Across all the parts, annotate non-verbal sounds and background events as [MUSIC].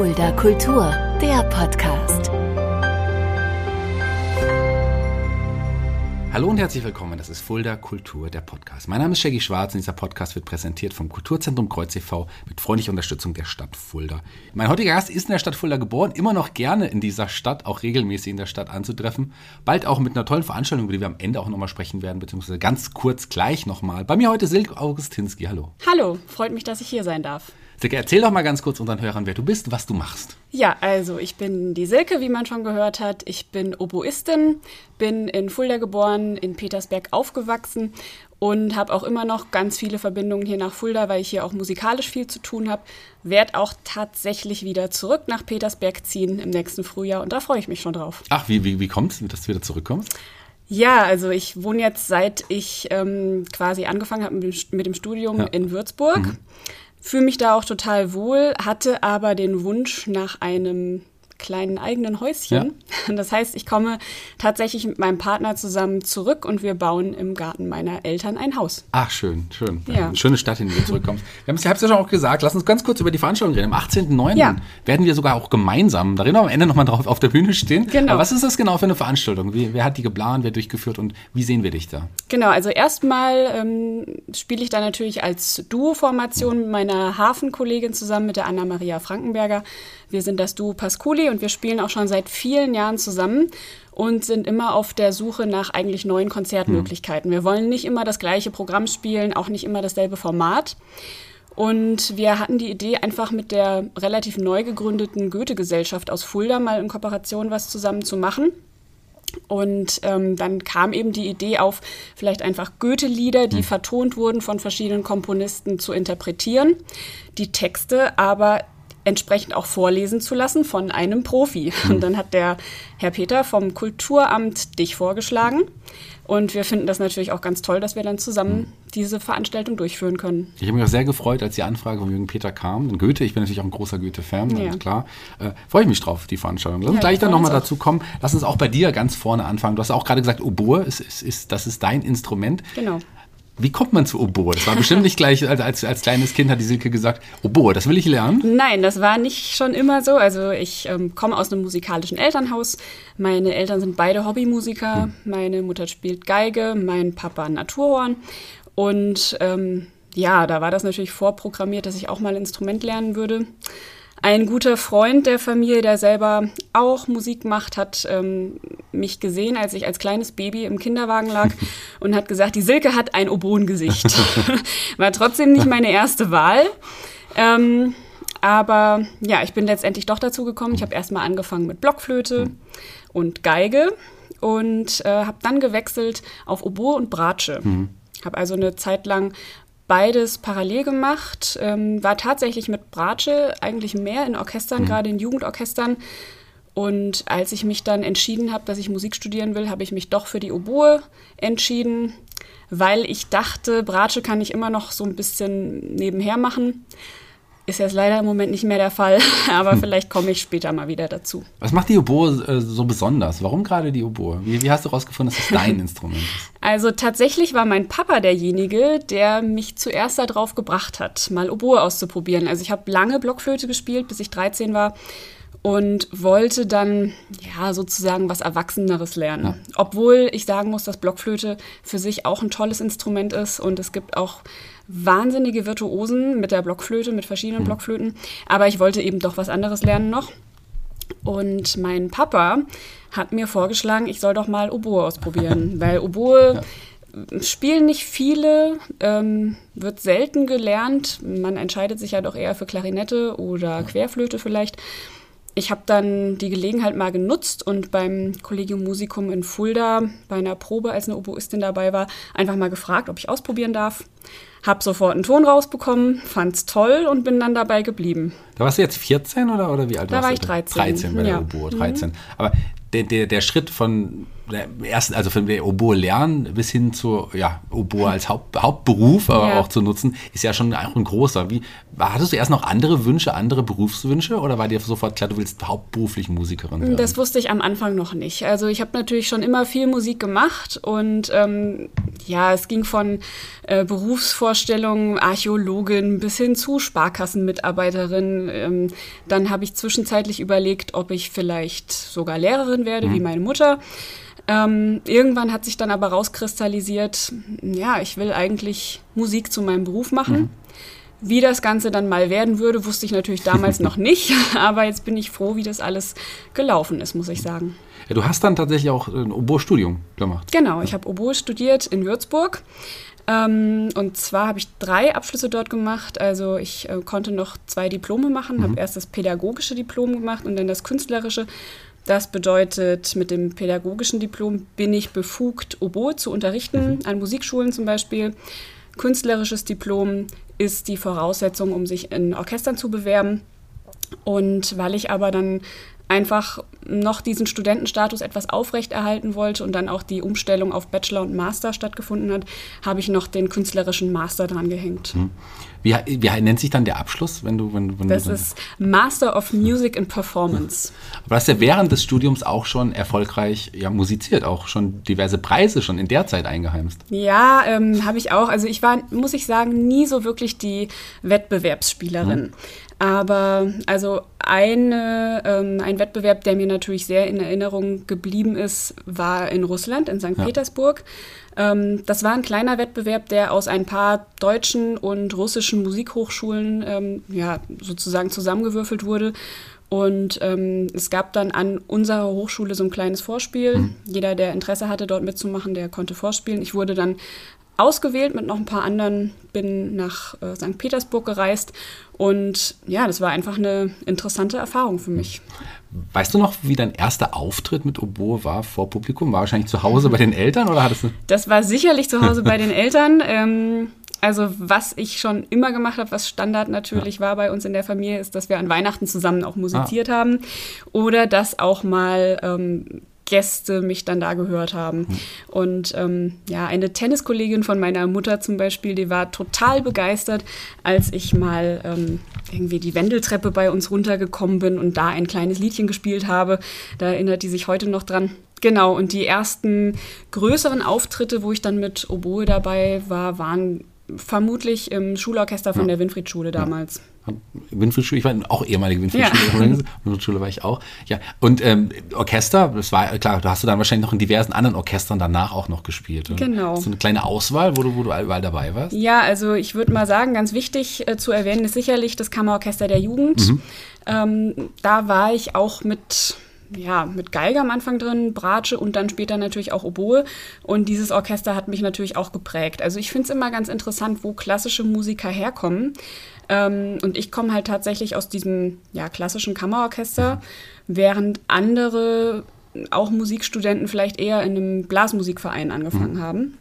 Fulda Kultur, der Podcast. Hallo und herzlich willkommen, das ist Fulda Kultur, der Podcast. Mein Name ist Shaggy Schwarz und dieser Podcast wird präsentiert vom Kulturzentrum Kreuz e.V. mit freundlicher Unterstützung der Stadt Fulda. Mein heutiger Gast ist in der Stadt Fulda geboren, immer noch gerne in dieser Stadt, auch regelmäßig in der Stadt anzutreffen. Bald auch mit einer tollen Veranstaltung, über die wir am Ende auch nochmal sprechen werden, beziehungsweise ganz kurz gleich nochmal. Bei mir heute Silke Augustinski, hallo. Hallo, freut mich, dass ich hier sein darf. Silke, erzähl doch mal ganz kurz unseren Hörern, wer du bist, was du machst. Ja, also ich bin die Silke, wie man schon gehört hat. Ich bin Oboistin, bin in Fulda geboren, in Petersberg aufgewachsen und habe auch immer noch ganz viele Verbindungen hier nach Fulda, weil ich hier auch musikalisch viel zu tun habe. Werd auch tatsächlich wieder zurück nach Petersberg ziehen im nächsten Frühjahr und da freue ich mich schon drauf. Ach, wie, wie, wie kommt es, dass du wieder zurückkommst? Ja, also ich wohne jetzt, seit ich ähm, quasi angefangen habe mit dem Studium ja. in Würzburg. Mhm fühle mich da auch total wohl, hatte aber den Wunsch nach einem kleinen eigenen Häuschen. Ja. [LAUGHS] Das heißt, ich komme tatsächlich mit meinem Partner zusammen zurück und wir bauen im Garten meiner Eltern ein Haus. Ach, schön, schön. Ja. Eine schöne Stadt, in die du zurückkommst. Wir haben es ja schon auch gesagt, lass uns ganz kurz über die Veranstaltung reden. Am 18.09. Ja. werden wir sogar auch gemeinsam, da reden wir am Ende nochmal drauf, auf der Bühne stehen. Genau. Aber was ist das genau für eine Veranstaltung? Wie, wer hat die geplant, wer durchgeführt und wie sehen wir dich da? Genau, also erstmal ähm, spiele ich da natürlich als Duo-Formation mit meiner Hafenkollegin zusammen, mit der Anna-Maria Frankenberger. Wir sind das Duo Pasculi und wir spielen auch schon seit vielen Jahren zusammen und sind immer auf der Suche nach eigentlich neuen Konzertmöglichkeiten. Wir wollen nicht immer das gleiche Programm spielen, auch nicht immer dasselbe Format. Und wir hatten die Idee, einfach mit der relativ neu gegründeten Goethe-Gesellschaft aus Fulda mal in Kooperation was zusammen zu machen. Und ähm, dann kam eben die Idee auf, vielleicht einfach Goethe-Lieder, die hm. vertont wurden von verschiedenen Komponisten, zu interpretieren, die Texte aber entsprechend auch vorlesen zu lassen von einem Profi. [LAUGHS] Und dann hat der Herr Peter vom Kulturamt dich vorgeschlagen. Und wir finden das natürlich auch ganz toll, dass wir dann zusammen mhm. diese Veranstaltung durchführen können. Ich habe mich auch sehr gefreut, als die Anfrage von Jürgen Peter kam. Und Goethe, ich bin natürlich auch ein großer Goethe-Fan, ja. klar. Äh, freue ich mich drauf, die Veranstaltung. Lass uns ja, gleich dann nochmal dazu kommen. Lass uns auch bei dir ganz vorne anfangen. Du hast auch gerade gesagt, Oboe, ist, ist, ist, das ist dein Instrument. Genau. Wie kommt man zu Oboe? Das war bestimmt nicht gleich, als, als, kleines Kind hat die Silke gesagt, Oboe, das will ich lernen. Nein, das war nicht schon immer so. Also ich ähm, komme aus einem musikalischen Elternhaus. Meine Eltern sind beide Hobbymusiker. Hm. Meine Mutter spielt Geige, mein Papa Naturhorn. Und ähm, ja, da war das natürlich vorprogrammiert, dass ich auch mal ein Instrument lernen würde. Ein guter Freund der Familie, der selber auch Musik macht, hat ähm, mich gesehen, als ich als kleines Baby im Kinderwagen lag [LAUGHS] und hat gesagt, die Silke hat ein Oboengesicht. [LAUGHS] War trotzdem nicht meine erste Wahl. Ähm, aber ja, ich bin letztendlich doch dazu gekommen. Ich habe erstmal angefangen mit Blockflöte und Geige und äh, habe dann gewechselt auf Oboe und Bratsche. Mhm. Habe also eine Zeit lang beides parallel gemacht, ähm, war tatsächlich mit Bratsche eigentlich mehr in Orchestern, mhm. gerade in Jugendorchestern. Und als ich mich dann entschieden habe, dass ich Musik studieren will, habe ich mich doch für die Oboe entschieden, weil ich dachte, Bratsche kann ich immer noch so ein bisschen nebenher machen. Ist jetzt leider im Moment nicht mehr der Fall, [LAUGHS] aber hm. vielleicht komme ich später mal wieder dazu. Was macht die Oboe äh, so besonders? Warum gerade die Oboe? Wie, wie hast du herausgefunden, dass es dein [LAUGHS] Instrument ist? Also tatsächlich war mein Papa derjenige, der mich zuerst darauf gebracht hat, mal Oboe auszuprobieren. Also ich habe lange Blockflöte gespielt, bis ich 13 war und wollte dann ja sozusagen was Erwachseneres lernen. Ja. Obwohl ich sagen muss, dass Blockflöte für sich auch ein tolles Instrument ist und es gibt auch wahnsinnige Virtuosen mit der Blockflöte, mit verschiedenen mhm. Blockflöten. Aber ich wollte eben doch was anderes lernen noch. Und mein Papa hat mir vorgeschlagen, ich soll doch mal Oboe ausprobieren, [LAUGHS] weil Oboe ja. spielen nicht viele, ähm, wird selten gelernt. Man entscheidet sich ja doch eher für Klarinette oder Querflöte vielleicht. Ich habe dann die Gelegenheit mal genutzt und beim Collegium Musicum in Fulda bei einer Probe, als eine Oboistin dabei war, einfach mal gefragt, ob ich ausprobieren darf. Hab sofort einen Ton rausbekommen, fand's toll und bin dann dabei geblieben. Da warst du jetzt 14 oder, oder wie alt da warst war du? Da war ich 13. 13 bei der ja. Oboe, 13. Mhm. Aber der, der, der Schritt von ersten, also von der Oboe lernen bis hin zu ja, Oboe als Haupt, Hauptberuf aber Ja. auch zu nutzen, ist ja schon ein großer. Wie, hattest du erst noch andere Wünsche, andere Berufswünsche oder war dir sofort klar, du willst hauptberuflich Musikerin werden? Das wusste ich am Anfang noch nicht. Also ich habe natürlich schon immer viel Musik gemacht und ähm, ja, es ging von äh, Berufsvorstellungen, Archäologin bis hin zu Sparkassenmitarbeiterin. Ähm, dann habe ich zwischenzeitlich überlegt, ob ich vielleicht sogar Lehrerin werde, wie meine Mutter. Ähm, irgendwann hat sich dann aber rauskristallisiert, ja, ich will eigentlich Musik zu meinem Beruf machen. Wie das Ganze dann mal werden würde, wusste ich natürlich damals [LAUGHS] noch nicht. [LAUGHS] Aber jetzt bin ich froh, wie das alles gelaufen ist, muss ich sagen. Ja, du hast dann tatsächlich auch ein Oboe-Studium gemacht. Genau, ich habe Oboe studiert in Würzburg. Ähm, und zwar habe ich drei Abschlüsse dort gemacht. Also ich äh, konnte noch zwei Diplome machen, habe erst das pädagogische Diplom gemacht und dann das künstlerische. Das bedeutet, mit dem pädagogischen Diplom bin ich befugt, Oboe zu unterrichten, an Musikschulen zum Beispiel. Künstlerisches Diplom ist die Voraussetzung, um sich in Orchestern zu bewerben. Und weil ich aber dann einfach noch diesen Studentenstatus etwas aufrechterhalten wollte und dann auch die Umstellung auf Bachelor und Master stattgefunden hat, habe ich noch den künstlerischen Master dran gehängt. Wie, wie nennt sich dann der Abschluss, wenn du, wenn, wenn Das du, ist Master of Music and Performance. Aber du hast ja während des Studiums auch schon erfolgreich ja, musiziert, auch schon diverse Preise schon in der Zeit eingeheimst. Ja, ähm, habe ich auch. Also ich war, muss ich sagen, nie so wirklich die Wettbewerbsspielerin. Aber also eine, ähm, ein Wettbewerb, der mir natürlich sehr in Erinnerung geblieben ist, war in Russland, in St. Ja. Petersburg. Ähm, das war ein kleiner Wettbewerb, der aus ein paar deutschen und russischen Musikhochschulen ähm, ja, sozusagen zusammengewürfelt wurde. Und ähm, es gab dann an unserer Hochschule so ein kleines Vorspiel. Jeder, der Interesse hatte, dort mitzumachen, der konnte vorspielen. Ich wurde dann ausgewählt mit noch ein paar anderen, bin nach äh, St. Petersburg gereist. Und ja, das war einfach eine interessante Erfahrung für mich. Weißt du noch, wie dein erster Auftritt mit Oboe war vor Publikum? War wahrscheinlich zu Hause bei den Eltern oder hattest du. [LAUGHS] Das war sicherlich zu Hause bei den Eltern. Ähm, also was ich schon immer gemacht habe, was Standard natürlich war bei uns in der Familie, ist, dass wir an Weihnachten zusammen auch musiziert haben oder dass auch mal ähm, Gäste mich dann da gehört haben. Und ähm, ja, eine Tenniskollegin von meiner Mutter zum Beispiel, die war total begeistert, als ich mal ähm, irgendwie die Wendeltreppe bei uns runtergekommen bin und da ein kleines Liedchen gespielt habe. Da erinnert die sich heute noch dran. Genau, und die ersten größeren Auftritte, wo ich dann mit Oboe dabei war, waren vermutlich im Schulorchester von der Winfriedschule damals. Winfriedschule, ich war auch ehemalige Winfriedschule. Winfriedschule war ich auch. Ja, und ähm, Orchester, das war klar, da hast du dann wahrscheinlich noch in diversen anderen Orchestern danach auch noch gespielt. oder? Genau. Hast du eine kleine Auswahl, wo du, wo du überall dabei warst? Ja, also ich würde mal sagen, ganz wichtig äh, zu erwähnen ist sicherlich das Kammerorchester der Jugend. Ähm, da war ich auch mit, ja, mit Geige am Anfang drin, Bratsche und dann später natürlich auch Oboe. Und dieses Orchester hat mich natürlich auch geprägt. Also ich finde es immer ganz interessant, wo klassische Musiker herkommen. Ähm, und ich komme halt tatsächlich aus diesem ja, klassischen Kammerorchester, während andere, auch Musikstudenten, vielleicht eher in einem Blasmusikverein angefangen haben.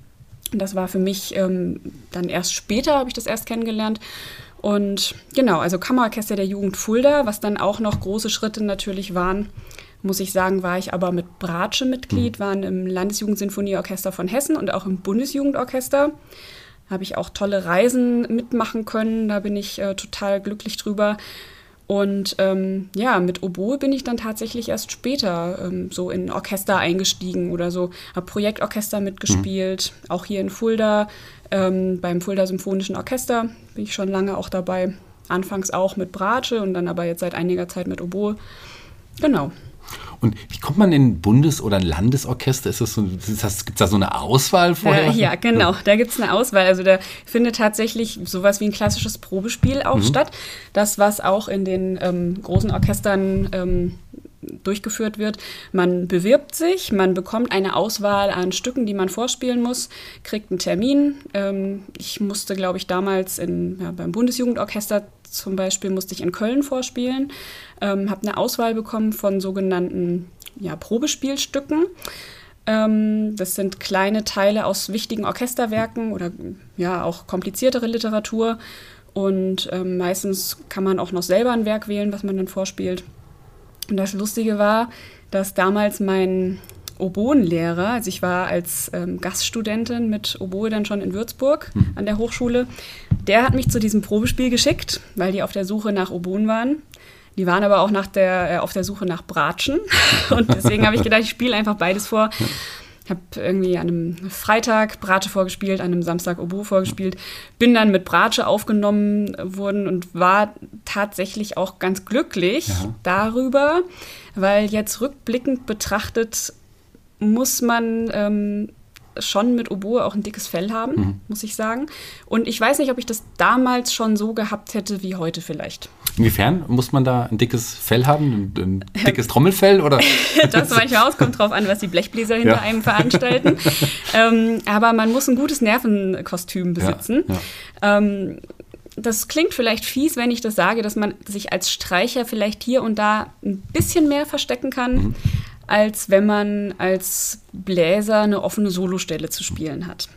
Das war für mich ähm, dann erst später, habe ich das erst kennengelernt. Und genau, also Kammerorchester der Jugend Fulda, was dann auch noch große Schritte natürlich waren, muss ich sagen, war ich aber mit Bratsche Mitglied, waren im Landesjugendsinfonieorchester von Hessen und auch im Bundesjugendorchester. Habe ich auch tolle Reisen mitmachen können, da bin ich äh, total glücklich drüber. Und ähm, ja, mit Oboe bin ich dann tatsächlich erst später ähm, so in Orchester eingestiegen oder so. Habe Projektorchester mitgespielt, auch hier in Fulda, ähm, beim Fulda Symphonischen Orchester bin ich schon lange auch dabei. Anfangs auch mit Bratsche und dann aber jetzt seit einiger Zeit mit Oboe. Genau. Und wie kommt man in ein Bundes- oder ein Landesorchester? Ist das so, das, gibt's da so eine Auswahl vorher? Äh, ja, genau. Da gibt es eine Auswahl. Also da findet tatsächlich sowas wie ein klassisches Probespiel auch statt. Das, was auch in den ähm, großen Orchestern ähm, durchgeführt wird. Man bewirbt sich, man bekommt eine Auswahl an Stücken, die man vorspielen muss, kriegt einen Termin. Ähm, ich musste, glaube ich, damals in, ja, beim Bundesjugendorchester zum Beispiel musste ich in Köln vorspielen, ähm, habe eine Auswahl bekommen von sogenannten ja, Probespielstücken. Ähm, das sind kleine Teile aus wichtigen Orchesterwerken oder ja auch kompliziertere Literatur. Und ähm, meistens kann man auch noch selber ein Werk wählen, was man dann vorspielt. Und das Lustige war, dass damals mein Oboenlehrer, also ich war als ähm, Gaststudentin mit Oboe dann schon in Würzburg mhm. an der Hochschule, der hat mich zu diesem Probespiel geschickt, weil die auf der Suche nach Oboen waren. Die waren aber auch nach der, äh, auf der Suche nach Bratschen. [LAUGHS] Und deswegen habe ich gedacht, ich spiele einfach beides vor. Ich habe irgendwie an einem Freitag Bratsche vorgespielt, an einem Samstag Oboe vorgespielt, bin dann mit Bratsche aufgenommen worden und war tatsächlich auch ganz glücklich ja. darüber, weil jetzt rückblickend betrachtet muss man ähm, schon mit Oboe auch ein dickes Fell haben, mhm. muss ich sagen. Und ich weiß nicht, ob ich das damals schon so gehabt hätte wie heute vielleicht. Inwiefern muss man da ein dickes Fell haben, ein, ein dickes Trommelfell oder? [LAUGHS] das manchmal aus, kommt drauf an, was die Blechbläser hinter ja. einem veranstalten. [LAUGHS] ähm, aber man muss ein gutes Nervenkostüm besitzen. Ja, ja. Ähm, das klingt vielleicht fies, wenn ich das sage, dass man sich als Streicher vielleicht hier und da ein bisschen mehr verstecken kann. Mhm als wenn man als Bläser eine offene Solostelle zu spielen hat.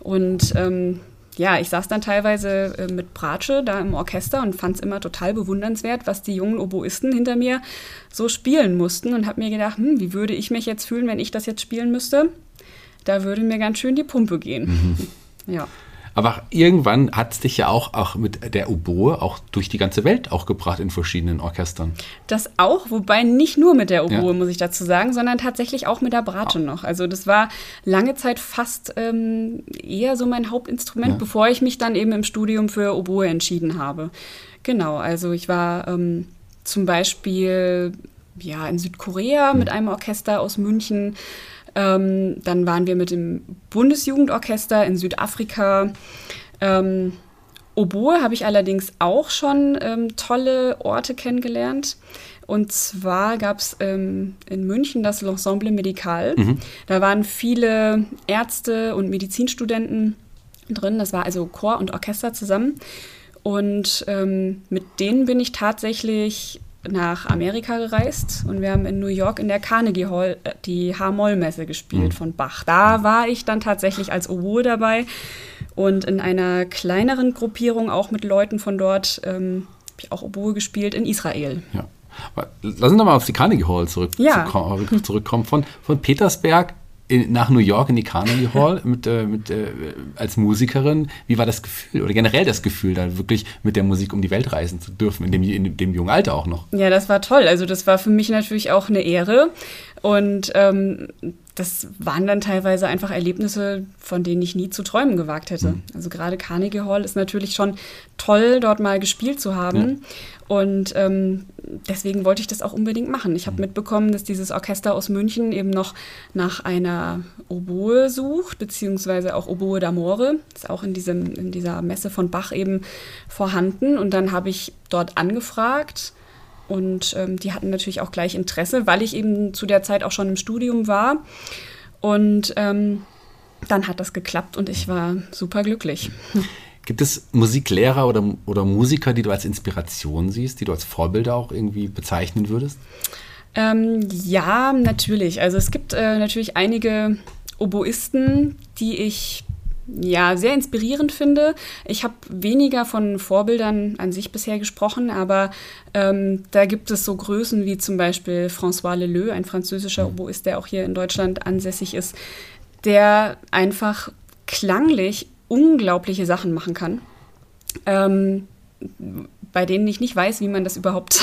Und ähm, ja, ich saß dann teilweise äh, mit Bratsche da im Orchester und fand es immer total bewundernswert, was die jungen Oboisten hinter mir so spielen mussten und habe mir gedacht, hm, wie würde ich mich jetzt fühlen, wenn ich das jetzt spielen müsste? Da würde mir ganz schön die Pumpe gehen. Mhm. Ja. Aber irgendwann hat es dich ja auch, auch mit der Oboe auch durch die ganze Welt auch gebracht in verschiedenen Orchestern. Das auch, wobei nicht nur mit der Oboe, ja. muss ich dazu sagen, sondern tatsächlich auch mit der Bratsche oh. noch. Also das war lange Zeit fast ähm, eher so mein Hauptinstrument, ja. bevor ich mich dann eben im Studium für Oboe entschieden habe. Genau, also ich war ähm, zum Beispiel ja, in Südkorea mit einem Orchester aus München. Ähm, dann waren wir mit dem Bundesjugendorchester in Südafrika. Ähm, Oboe habe ich allerdings auch schon ähm, tolle Orte kennengelernt. Und zwar gab es ähm, in München das L'Ensemble Medical. Mhm. Da waren viele Ärzte und Medizinstudenten drin. Das war also Chor und Orchester zusammen. Und ähm, mit denen bin ich tatsächlich nach Amerika gereist und wir haben in New York in der Carnegie Hall äh, die H-Moll-Messe gespielt mhm. von Bach. Da war ich dann tatsächlich als Oboe dabei und in einer kleineren Gruppierung auch mit Leuten von dort ähm, habe ich auch Oboe gespielt in Israel. Ja. Lass uns doch mal auf die Carnegie Hall zurück, ja. zurückkommen. Von, von Petersberg in, nach New York in die Carnegie Hall mit, äh, mit, äh, als Musikerin. Wie war das Gefühl oder generell das Gefühl, da wirklich mit der Musik um die Welt reisen zu dürfen, in dem, in dem jungen Alter auch noch? Ja, das war toll. Also das war für mich natürlich auch eine Ehre. Und ähm, das waren dann teilweise einfach Erlebnisse, von denen ich nie zu träumen gewagt hätte. Mhm. Also gerade Carnegie Hall ist natürlich schon toll, dort mal gespielt zu haben. Ja. Und ähm, deswegen wollte ich das auch unbedingt machen. Ich habe mhm. mitbekommen, dass dieses Orchester aus München eben noch nach einer Oboe sucht, beziehungsweise auch Oboe d'Amore. Ist auch in, diesem, in dieser Messe von Bach eben vorhanden. Und dann habe ich dort angefragt und ähm, die hatten natürlich auch gleich Interesse, weil ich eben zu der Zeit auch schon im Studium war. Und ähm, dann hat das geklappt und ich war super glücklich. Gibt es Musiklehrer oder, oder Musiker, die du als Inspiration siehst, die du als Vorbilder auch irgendwie bezeichnen würdest? Ähm, ja, natürlich. Also es gibt äh, natürlich einige Oboisten, die ich ja, sehr inspirierend finde. Ich habe weniger von Vorbildern an sich bisher gesprochen, aber ähm, da gibt es so Größen wie zum Beispiel François Leleu, ein französischer mhm. Oboist, der auch hier in Deutschland ansässig ist, der einfach klanglich unglaubliche Sachen machen kann. Ähm, bei denen ich nicht weiß, wie man das überhaupt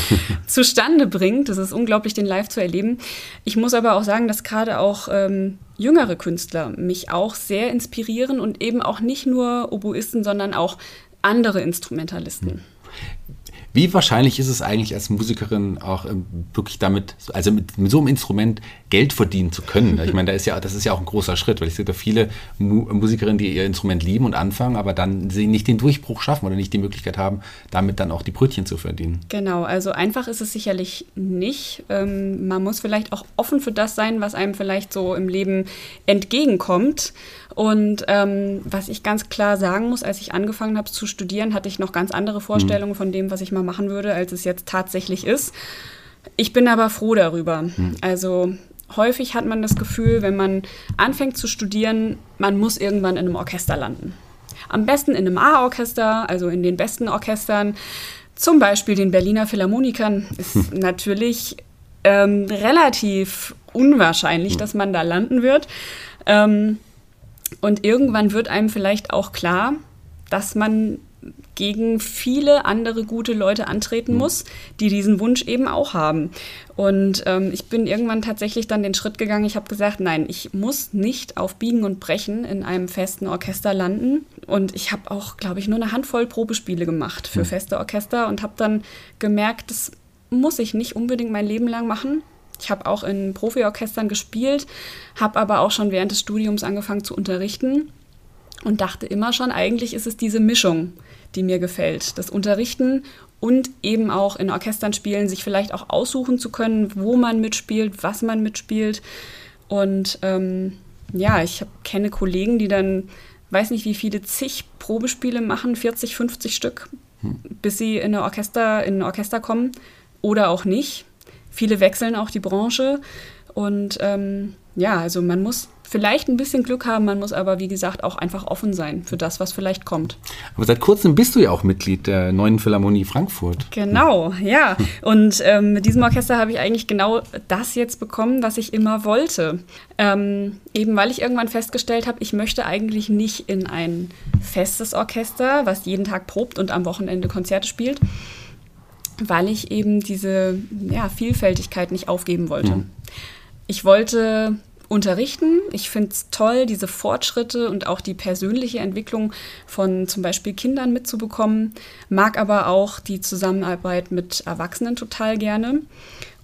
[LAUGHS] zustande bringt. Es ist unglaublich, den live zu erleben. Ich muss aber auch sagen, dass gerade auch ähm, jüngere Künstler mich auch sehr inspirieren und eben auch nicht nur Oboisten, sondern auch andere Instrumentalisten. Hm. Wie wahrscheinlich ist es eigentlich als Musikerin auch ähm, wirklich damit, also mit, mit, so einem Instrument Geld verdienen zu können? Ich meine, da ist ja, das ist ja auch ein großer Schritt, weil ich sehe da viele Mu Musikerinnen, die ihr Instrument lieben und anfangen, aber dann sie nicht den Durchbruch schaffen oder nicht die Möglichkeit haben, damit dann auch die Brötchen zu verdienen. Genau, also einfach ist es sicherlich nicht. Ähm, man muss vielleicht auch offen für das sein, was einem vielleicht so im Leben entgegenkommt. Und ähm, was ich ganz klar sagen muss, als ich angefangen habe zu studieren, hatte ich noch ganz andere Vorstellungen mhm. von dem, was ich mal machen würde, als es jetzt tatsächlich ist. Ich bin aber froh darüber. Mhm. Also häufig hat man das Gefühl, wenn man anfängt zu studieren, man muss irgendwann in einem Orchester landen. Am besten in einem A-Orchester, also in den besten Orchestern. Zum Beispiel den Berliner Philharmonikern ist natürlich ähm, relativ unwahrscheinlich, dass man da landen wird. Ähm, und irgendwann wird einem vielleicht auch klar, dass man gegen viele andere gute Leute antreten muss, die diesen Wunsch eben auch haben. Und ähm, ich bin irgendwann tatsächlich dann den Schritt gegangen, ich habe gesagt, nein, ich muss nicht auf Biegen und Brechen in einem festen Orchester landen. Und ich habe auch, glaube ich, nur eine Handvoll Probespiele gemacht für feste Orchester und habe dann gemerkt, das muss ich nicht unbedingt mein Leben lang machen. Ich habe auch in Profiorchestern gespielt, habe aber auch schon während des Studiums angefangen zu unterrichten und dachte immer schon, eigentlich ist es diese Mischung, die mir gefällt. Das Unterrichten und eben auch in Orchestern spielen, sich vielleicht auch aussuchen zu können, wo man mitspielt, was man mitspielt. Und ähm, ja, ich hab, kenne Kollegen, die dann, weiß nicht wie viele, zig Probespiele machen, 40, 50 Stück, hm. bis sie in, eine Orchester, in ein Orchester kommen oder auch nicht. Viele wechseln auch die Branche. Und ähm, ja, also man muss vielleicht ein bisschen Glück haben, man muss aber, wie gesagt, auch einfach offen sein für das, was vielleicht kommt. Aber seit kurzem bist du ja auch Mitglied der Neuen Philharmonie Frankfurt. Genau, ja. Und ähm, mit diesem Orchester habe ich eigentlich genau das jetzt bekommen, was ich immer wollte. Ähm, eben weil ich irgendwann festgestellt habe, ich möchte eigentlich nicht in ein festes Orchester, was jeden Tag probt und am Wochenende Konzerte spielt, weil ich eben diese ja, Vielfältigkeit nicht aufgeben wollte. Mhm. Ich wollte unterrichten. Ich finde es toll, diese Fortschritte und auch die persönliche Entwicklung von zum Beispiel Kindern mitzubekommen, mag aber auch die Zusammenarbeit mit Erwachsenen total gerne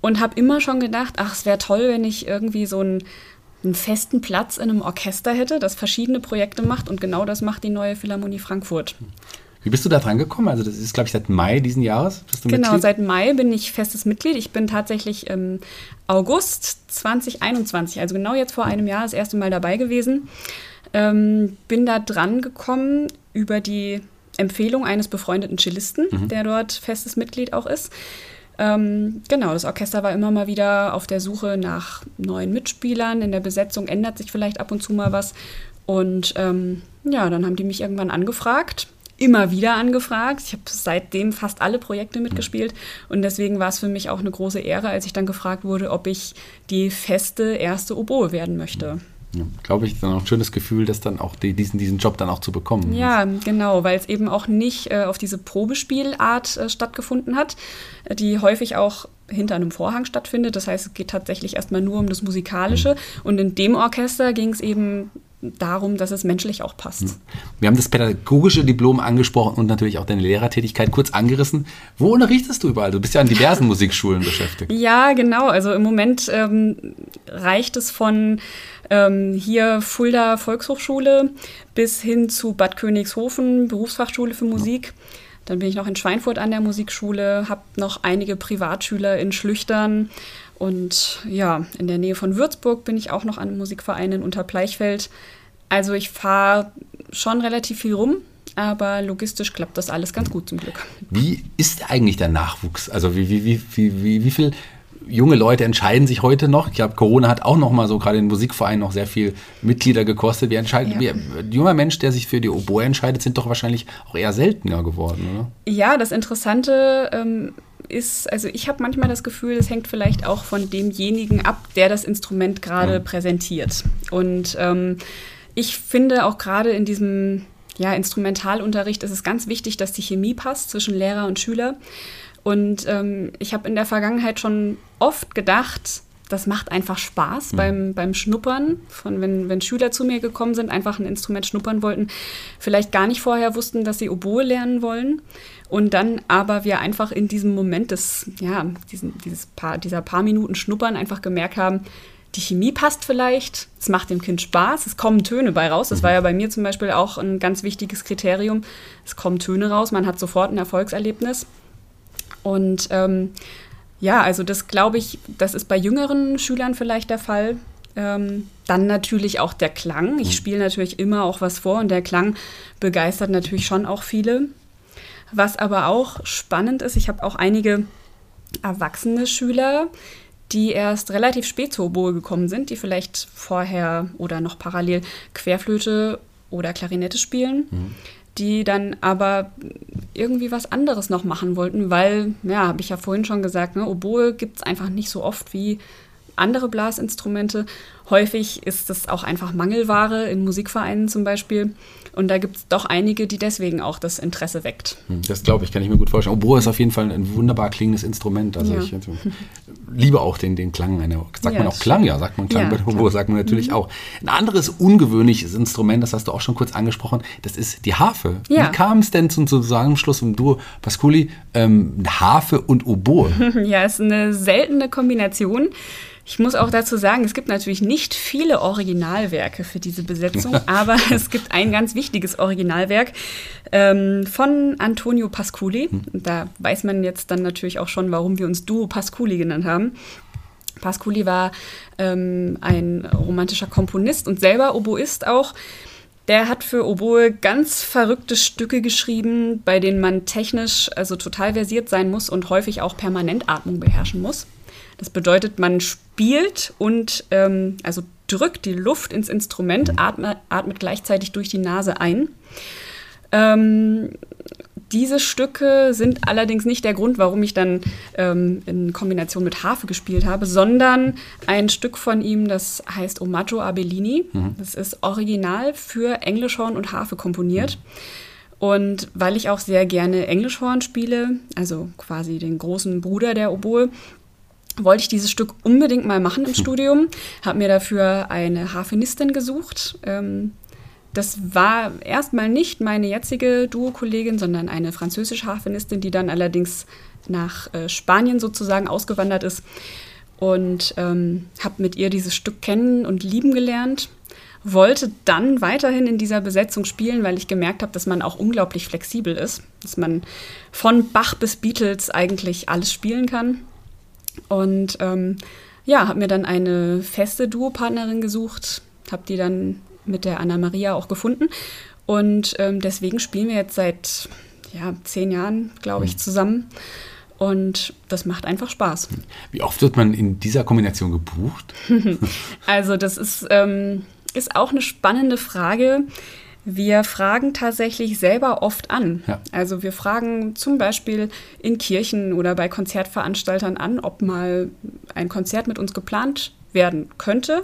und habe immer schon gedacht, ach, es wäre toll, wenn ich irgendwie so einen, einen festen Platz in einem Orchester hätte, das verschiedene Projekte macht und genau das macht die neue Philharmonie Frankfurt. Wie bist du da dran gekommen? Also das ist, glaube ich, seit Mai diesen Jahres. genau, Mitglied? seit Mai bin ich festes Mitglied. Ich bin tatsächlich im August 2021, also genau jetzt vor einem Jahr, das erste Mal dabei gewesen. Ähm, bin da dran gekommen über die Empfehlung eines befreundeten Cellisten, mhm. der dort festes Mitglied auch ist. Ähm, genau, das Orchester war immer mal wieder auf der Suche nach neuen Mitspielern. In der Besetzung ändert sich vielleicht ab und zu mal was. Und ähm, ja, dann haben die mich irgendwann angefragt immer wieder angefragt. Ich habe seitdem fast alle Projekte mitgespielt und deswegen war es für mich auch eine große Ehre, als ich dann gefragt wurde, ob ich die feste erste Oboe werden möchte. Ja, glaube ich, dann auch ein schönes Gefühl, das dann auch die, diesen, diesen Job dann auch zu bekommen. Ja, genau, weil es eben auch nicht äh, auf diese Probespielart äh, stattgefunden hat, die häufig auch hinter einem Vorhang stattfindet. Das heißt, es geht tatsächlich erstmal nur um das Musikalische. Mhm. Und in dem Orchester ging es eben darum, dass es menschlich auch passt. Hm. Wir haben das pädagogische Diplom angesprochen und natürlich auch deine Lehrertätigkeit kurz angerissen. Wo unterrichtest du überall? Du bist ja an diversen [LAUGHS] Musikschulen beschäftigt. Ja, genau. Also im Moment ähm, reicht es von ähm, hier Fulda Volkshochschule bis hin zu Bad Königshofen, Berufsfachschule für Musik. Dann bin ich noch in Schweinfurt an der Musikschule, habe noch einige Privatschüler in Schlüchtern und ja, in der Nähe von Würzburg bin ich auch noch an Musikvereinen unter Bleichfeld. Also ich fahre schon relativ viel rum, aber logistisch klappt das alles ganz gut zum Glück. Wie ist eigentlich der Nachwuchs? Also wie, wie, wie, wie, wie, wie viel junge Leute entscheiden sich heute noch? Ich glaube, Corona hat auch noch mal so gerade in Musikvereinen noch sehr viel Mitglieder gekostet. Wie entscheidet ja. wie, junger Mensch, der sich für die Oboe entscheidet, sind doch wahrscheinlich auch eher seltener geworden, oder? Ja, das Interessante ähm, ist, also ich habe manchmal das Gefühl, es hängt vielleicht auch von demjenigen ab, der das Instrument gerade mhm. präsentiert. Und ähm, ich finde auch gerade in diesem ja, Instrumentalunterricht ist es ganz wichtig, dass die Chemie passt zwischen Lehrer und Schüler. Und ähm, ich habe in der Vergangenheit schon oft gedacht, das macht einfach Spaß mhm. beim, beim Schnuppern, von wenn, wenn Schüler zu mir gekommen sind, einfach ein Instrument schnuppern wollten, vielleicht gar nicht vorher wussten, dass sie Oboe lernen wollen. Und dann aber wir einfach in diesem Moment des, ja, diesen, dieses paar, dieser paar Minuten Schnuppern einfach gemerkt haben, die Chemie passt vielleicht, es macht dem Kind Spaß, es kommen Töne bei raus. Das war ja bei mir zum Beispiel auch ein ganz wichtiges Kriterium. Es kommen Töne raus, man hat sofort ein Erfolgserlebnis. Und ähm, ja, also das glaube ich, das ist bei jüngeren Schülern vielleicht der Fall. Ähm, dann natürlich auch der Klang. Ich mhm. spiele natürlich immer auch was vor und der Klang begeistert natürlich schon auch viele. Was aber auch spannend ist, ich habe auch einige erwachsene Schüler, die erst relativ spät zur Oboe gekommen sind, die vielleicht vorher oder noch parallel Querflöte oder Klarinette spielen, mhm. die dann aber irgendwie was anderes noch machen wollten, weil, ja, habe ich ja vorhin schon gesagt, ne, Oboe gibt es einfach nicht so oft wie andere Blasinstrumente. Häufig ist es auch einfach Mangelware in Musikvereinen zum Beispiel. Und da gibt es doch einige, die deswegen auch das Interesse weckt. Hm, das glaube ich, kann ich mir gut vorstellen. Oboe ist auf jeden Fall ein wunderbar klingendes Instrument. Also Ja. ich also, liebe auch den, den Klang einer. Sagt Ja, man auch Klang? Ja, sagt man Klang. Ja, [LAUGHS] bei Oboe sagt man natürlich auch. Ein anderes ungewöhnliches Instrument, das hast du auch schon kurz angesprochen, das ist die Harfe. Wie kam es denn zum Zusammenschluss im Duo Pasculi, ähm, Harfe und Oboe? [LAUGHS] Ja, ist eine seltene Kombination. Ich muss auch dazu sagen, es gibt natürlich nicht viele Originalwerke für diese Besetzung, [LAUGHS] aber es gibt ein ganz wichtiges Originalwerk ähm, von Antonio Pasculi. Und Da weiß man jetzt dann natürlich auch schon, warum wir uns Duo Pasculi genannt haben. Pasculi war ähm, ein romantischer Komponist und selber Oboist auch. Der hat für Oboe ganz verrückte Stücke geschrieben, bei denen man technisch also total versiert sein muss und häufig auch permanent Atmung beherrschen muss. Das bedeutet, man spielt und ähm, also drückt die Luft ins Instrument, atme, atmet gleichzeitig durch die Nase ein. Ähm, diese Stücke sind allerdings nicht der Grund, warum ich dann ähm, in Kombination mit Harfe gespielt habe, sondern ein Stück von ihm, das heißt Omaggio a Bellini. Das ist original für Englischhorn und Harfe komponiert. Und weil ich auch sehr gerne Englischhorn spiele, also quasi den großen Bruder der Oboe, wollte ich dieses Stück unbedingt mal machen im Studium, habe mir dafür eine Harfenistin gesucht. Ähm, das war erstmal nicht meine jetzige Duo-Kollegin, sondern eine französische Harfenistin, die dann allerdings nach äh, Spanien sozusagen ausgewandert ist. Und ähm, habe mit ihr dieses Stück kennen und lieben gelernt. Wollte dann weiterhin in dieser Besetzung spielen, weil ich gemerkt habe, dass man auch unglaublich flexibel ist. Dass man von Bach bis Beatles eigentlich alles spielen kann. Und ähm, ja, habe mir dann eine feste Duopartnerin gesucht, habe die dann mit der Anna Maria auch gefunden. Und ähm, deswegen spielen wir jetzt seit ja, zehn Jahren, glaube ich, zusammen. Und das macht einfach Spaß. Wie oft wird man in dieser Kombination gebucht? [LAUGHS] Also das ist, ähm, ist auch eine spannende Frage. Wir fragen tatsächlich selber oft an. Ja. Also wir fragen zum Beispiel in Kirchen oder bei Konzertveranstaltern an, ob mal ein Konzert mit uns geplant werden könnte.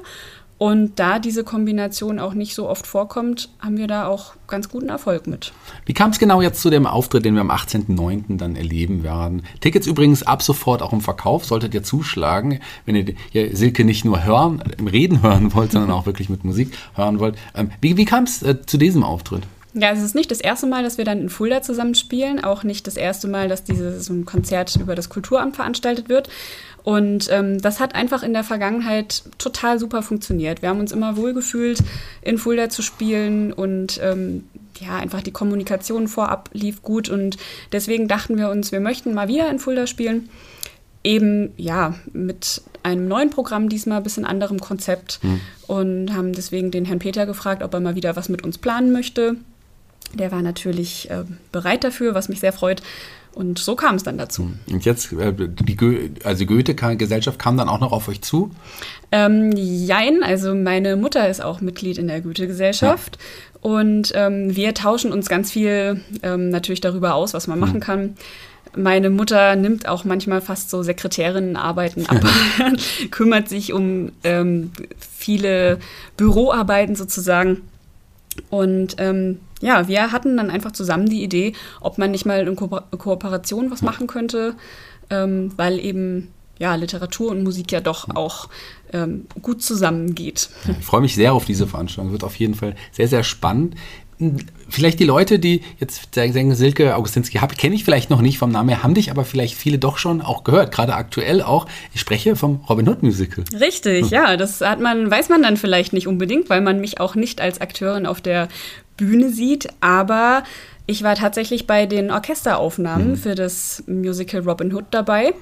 Und da diese Kombination auch nicht so oft vorkommt, haben wir da auch ganz guten Erfolg mit. Wie kam es genau jetzt zu dem Auftritt, den wir am 18.09. dann erleben werden? Tickets übrigens ab sofort auch im Verkauf, solltet ihr zuschlagen, wenn ihr Silke nicht nur hören, im Reden hören wollt, sondern auch wirklich mit Musik hören wollt. Ähm, wie wie kam es äh, zu diesem Auftritt? Ja, es ist nicht das erste Mal, dass wir dann in Fulda zusammen spielen, auch nicht das erste Mal, dass dieses so ein Konzert über das Kulturamt veranstaltet wird. Und ähm, das hat einfach in der Vergangenheit total super funktioniert. Wir haben uns immer wohlgefühlt, in Fulda zu spielen und ähm, ja, einfach die Kommunikation vorab lief gut und deswegen dachten wir uns, wir möchten mal wieder in Fulda spielen. Eben, ja, mit einem neuen Programm, diesmal ein bisschen anderem Konzept und haben deswegen den Herrn Peter gefragt, ob er mal wieder was mit uns planen möchte. Der war natürlich äh, bereit dafür, was mich sehr freut. Und so kam es dann dazu. Und jetzt, äh, die Go also Goethe-Gesellschaft kam dann auch noch auf euch zu. Ähm, jein, also meine Mutter ist auch Mitglied in der Goethe-Gesellschaft. Und ähm, wir tauschen uns ganz viel ähm, natürlich darüber aus, was man machen kann. Meine Mutter nimmt auch manchmal fast so Sekretärinnenarbeiten ab, [LAUGHS] [LAUGHS] kümmert sich um ähm, viele Büroarbeiten sozusagen. Und ähm, ja, wir hatten dann einfach zusammen die Idee, ob man nicht mal in Ko Kooperation was machen könnte, ähm, weil eben ja Literatur und Musik ja doch auch ähm, gut zusammengeht. Ich freue mich sehr auf diese Veranstaltung. Wird auf jeden Fall sehr, sehr spannend. Vielleicht die Leute, die jetzt sagen, Silke Augustinski kenne ich vielleicht noch nicht vom Namen her, haben dich aber vielleicht viele doch schon auch gehört, gerade aktuell auch. Ich spreche vom Robin Hood Musical. Richtig, ja, das hat man, weiß man dann vielleicht nicht unbedingt, weil man mich auch nicht als Akteurin auf der Bühne sieht, aber ich war tatsächlich bei den Orchesteraufnahmen für das Musical Robin Hood dabei.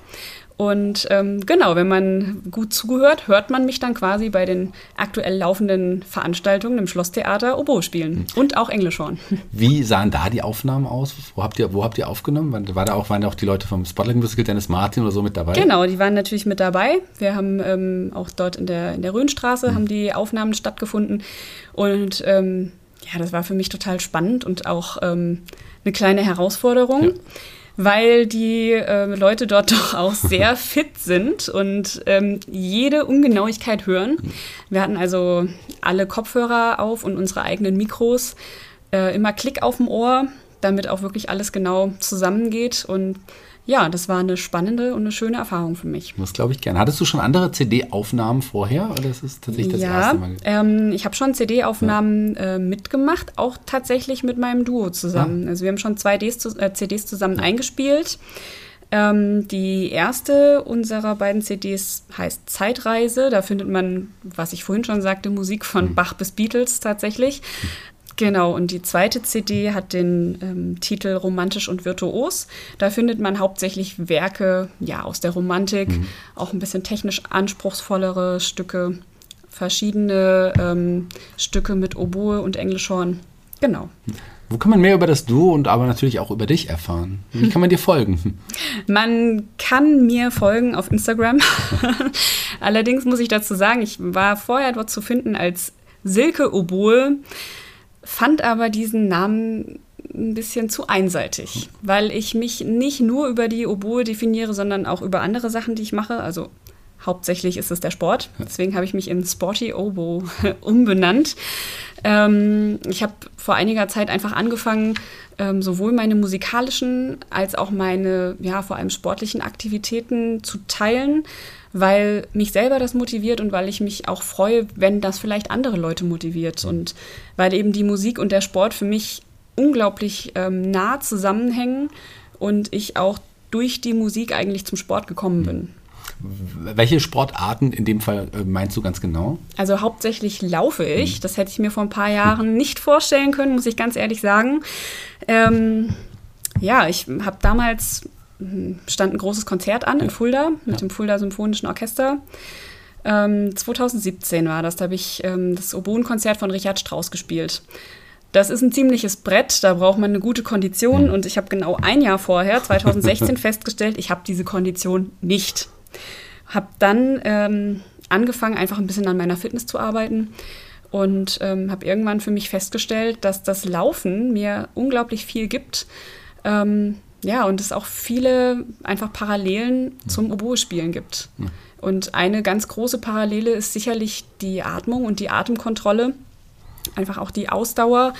Und ähm, genau, wenn man gut zugehört, hört man mich dann quasi bei den aktuell laufenden Veranstaltungen im Schlosstheater Oboe spielen und auch Englischhorn. [LAUGHS] Wie sahen da die Aufnahmen aus? Wo habt ihr, wo habt ihr aufgenommen? War da auch, waren da auch die Leute vom Spotlight Musical, Dennis Martin oder so mit dabei? Genau, die waren natürlich mit dabei. Wir haben ähm, auch dort in der, in der Rhönstraße haben die Aufnahmen stattgefunden. Und ähm, ja, das war für mich total spannend und auch ähm, eine kleine Herausforderung. Ja. weil die äh, Leute dort [LAUGHS] doch auch sehr [LAUGHS] fit sind und ähm, jede Ungenauigkeit hören. Wir hatten also alle Kopfhörer auf und unsere eigenen Mikros, äh, immer Klick auf dem Ohr, damit auch wirklich alles genau zusammengeht und ja, das war eine spannende und eine schöne Erfahrung für mich. Das glaube ich gerne. Hattest du schon andere CD-Aufnahmen vorher oder ist es tatsächlich das ja, erste Mal? Ähm, ich habe schon CD-Aufnahmen ja. äh, mitgemacht, auch tatsächlich mit meinem Duo zusammen. Ja. Also wir haben schon zwei Ds, äh, CDs zusammen eingespielt. Ähm, die erste unserer beiden CDs heißt Zeitreise. Da findet man, was ich vorhin schon sagte, Musik von mhm. Bach bis Beatles tatsächlich. Genau, und die zweite CD hat den ähm, Titel Romantisch und Virtuos. Da findet man hauptsächlich Werke ja, aus der Romantik, mhm. auch ein bisschen technisch anspruchsvollere Stücke, verschiedene ähm, Stücke mit Oboe und Englischhorn. Genau. Wo kann man mehr über das Duo und aber natürlich auch über dich erfahren? Wie kann man dir folgen? Man kann mir folgen auf Instagram. [LAUGHS] Allerdings muss ich dazu sagen, ich war vorher dort zu finden als Silke Oboe fand aber diesen Namen ein bisschen zu einseitig, weil ich mich nicht nur über die Oboe definiere, sondern auch über andere Sachen, die ich mache. Also hauptsächlich ist es der Sport. Deswegen habe ich mich in Sporty Oboe [LAUGHS] umbenannt. Ähm, ich habe vor einiger Zeit einfach angefangen, ähm, sowohl meine musikalischen als auch meine, ja, vor allem sportlichen Aktivitäten zu teilen weil mich selber das motiviert und weil ich mich auch freue, wenn das vielleicht andere Leute motiviert. Und weil eben die Musik und der Sport für mich unglaublich ähm, nah zusammenhängen und ich auch durch die Musik eigentlich zum Sport gekommen bin. Welche Sportarten in dem Fall äh, meinst du ganz genau? Also hauptsächlich laufe ich. Mhm. Das hätte ich mir vor ein paar Jahren nicht vorstellen können, muss ich ganz ehrlich sagen. Ähm, ja, ich habe damals stand ein großes Konzert an in Fulda mit ja. dem Fulda Symphonischen Orchester. Ähm, 2017 war das, da habe ich ähm, das Oboenkonzert von Richard Strauss gespielt. Das ist ein ziemliches Brett, da braucht man eine gute Kondition mhm. und ich habe genau ein Jahr vorher, 2016, [LAUGHS] festgestellt, ich habe diese Kondition nicht. Habe dann ähm, angefangen, einfach ein bisschen an meiner Fitness zu arbeiten und ähm, habe irgendwann für mich festgestellt, dass das Laufen mir unglaublich viel gibt. Ähm, ja, und es auch viele einfach Parallelen zum Oboe-Spielen gibt. Ja. Und eine ganz große Parallele ist sicherlich die Atmung und die Atemkontrolle, einfach auch die Ausdauer.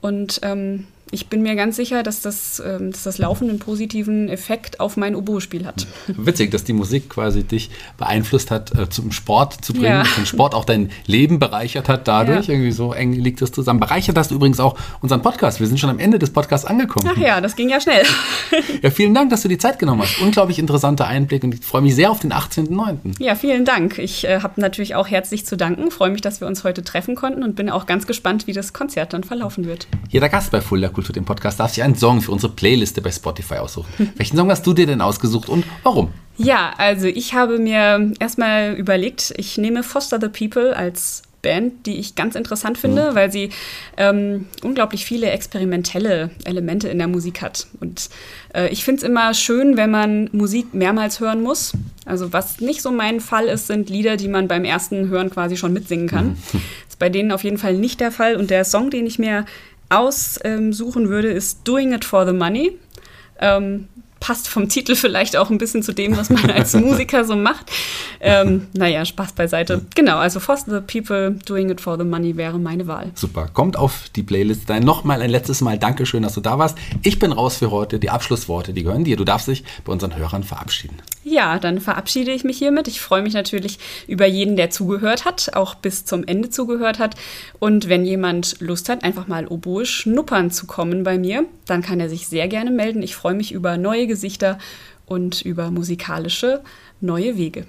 Und ähm, ich bin mir ganz sicher, dass das, ähm, dass das Laufen einen positiven Effekt auf mein Oboe-Spiel hat. [LAUGHS] Witzig, dass die Musik quasi dich beeinflusst hat, äh, zum Sport zu bringen, ja. den Sport auch dein Leben bereichert hat dadurch. Ja. Irgendwie so eng liegt das zusammen. Bereichert hast du übrigens auch unseren Podcast. Wir sind schon am Ende des Podcasts angekommen. Ach ja, das ging ja schnell. [LAUGHS] ja, vielen Dank, dass du die Zeit genommen hast. Unglaublich interessanter Einblick und ich freue mich sehr auf den 18.09. Ja, vielen Dank. Ich äh, habe natürlich auch herzlich zu danken. Freue mich, dass wir uns heute treffen konnten und bin auch ganz gespannt, wie das Konzert dann verlaufen wird. Jeder Gast bei Fulda Kultur, dem Podcast, darf sich einen Song für unsere Playliste bei Spotify aussuchen. [LAUGHS] Welchen Song hast du dir denn ausgesucht und warum? Ja, also ich habe mir erstmal überlegt, ich nehme Foster the People als Band, die ich ganz interessant finde, mhm. weil sie ähm, unglaublich viele experimentelle Elemente in der Musik hat. Und äh, ich finde es immer schön, wenn man Musik mehrmals hören muss. Also was nicht so mein Fall ist, sind Lieder, die man beim ersten Hören quasi schon mitsingen kann. Mhm. ist bei denen auf jeden Fall nicht der Fall. Und der Song, den ich mir aussuchen würde, ist Doing It for the Money. Ähm, passt vom Titel vielleicht auch ein bisschen zu dem, was man [LAUGHS] als Musiker so macht. Ähm, naja, Spaß beiseite. Genau, also For the People, Doing It for the Money wäre meine Wahl. Super, kommt auf die Playlist. Dann nochmal ein letztes Mal Dankeschön, dass du da warst. Ich bin raus für heute. Die Abschlussworte, die gehören dir. Du darfst dich bei unseren Hörern verabschieden. Ja, dann verabschiede ich mich hiermit. Ich freue mich natürlich über jeden, der zugehört hat, auch bis zum Ende zugehört hat. Und wenn jemand Lust hat, einfach mal Oboe schnuppern zu kommen bei mir, dann kann er sich sehr gerne melden. Ich freue mich über neue Gesichter und über musikalische neue Wege.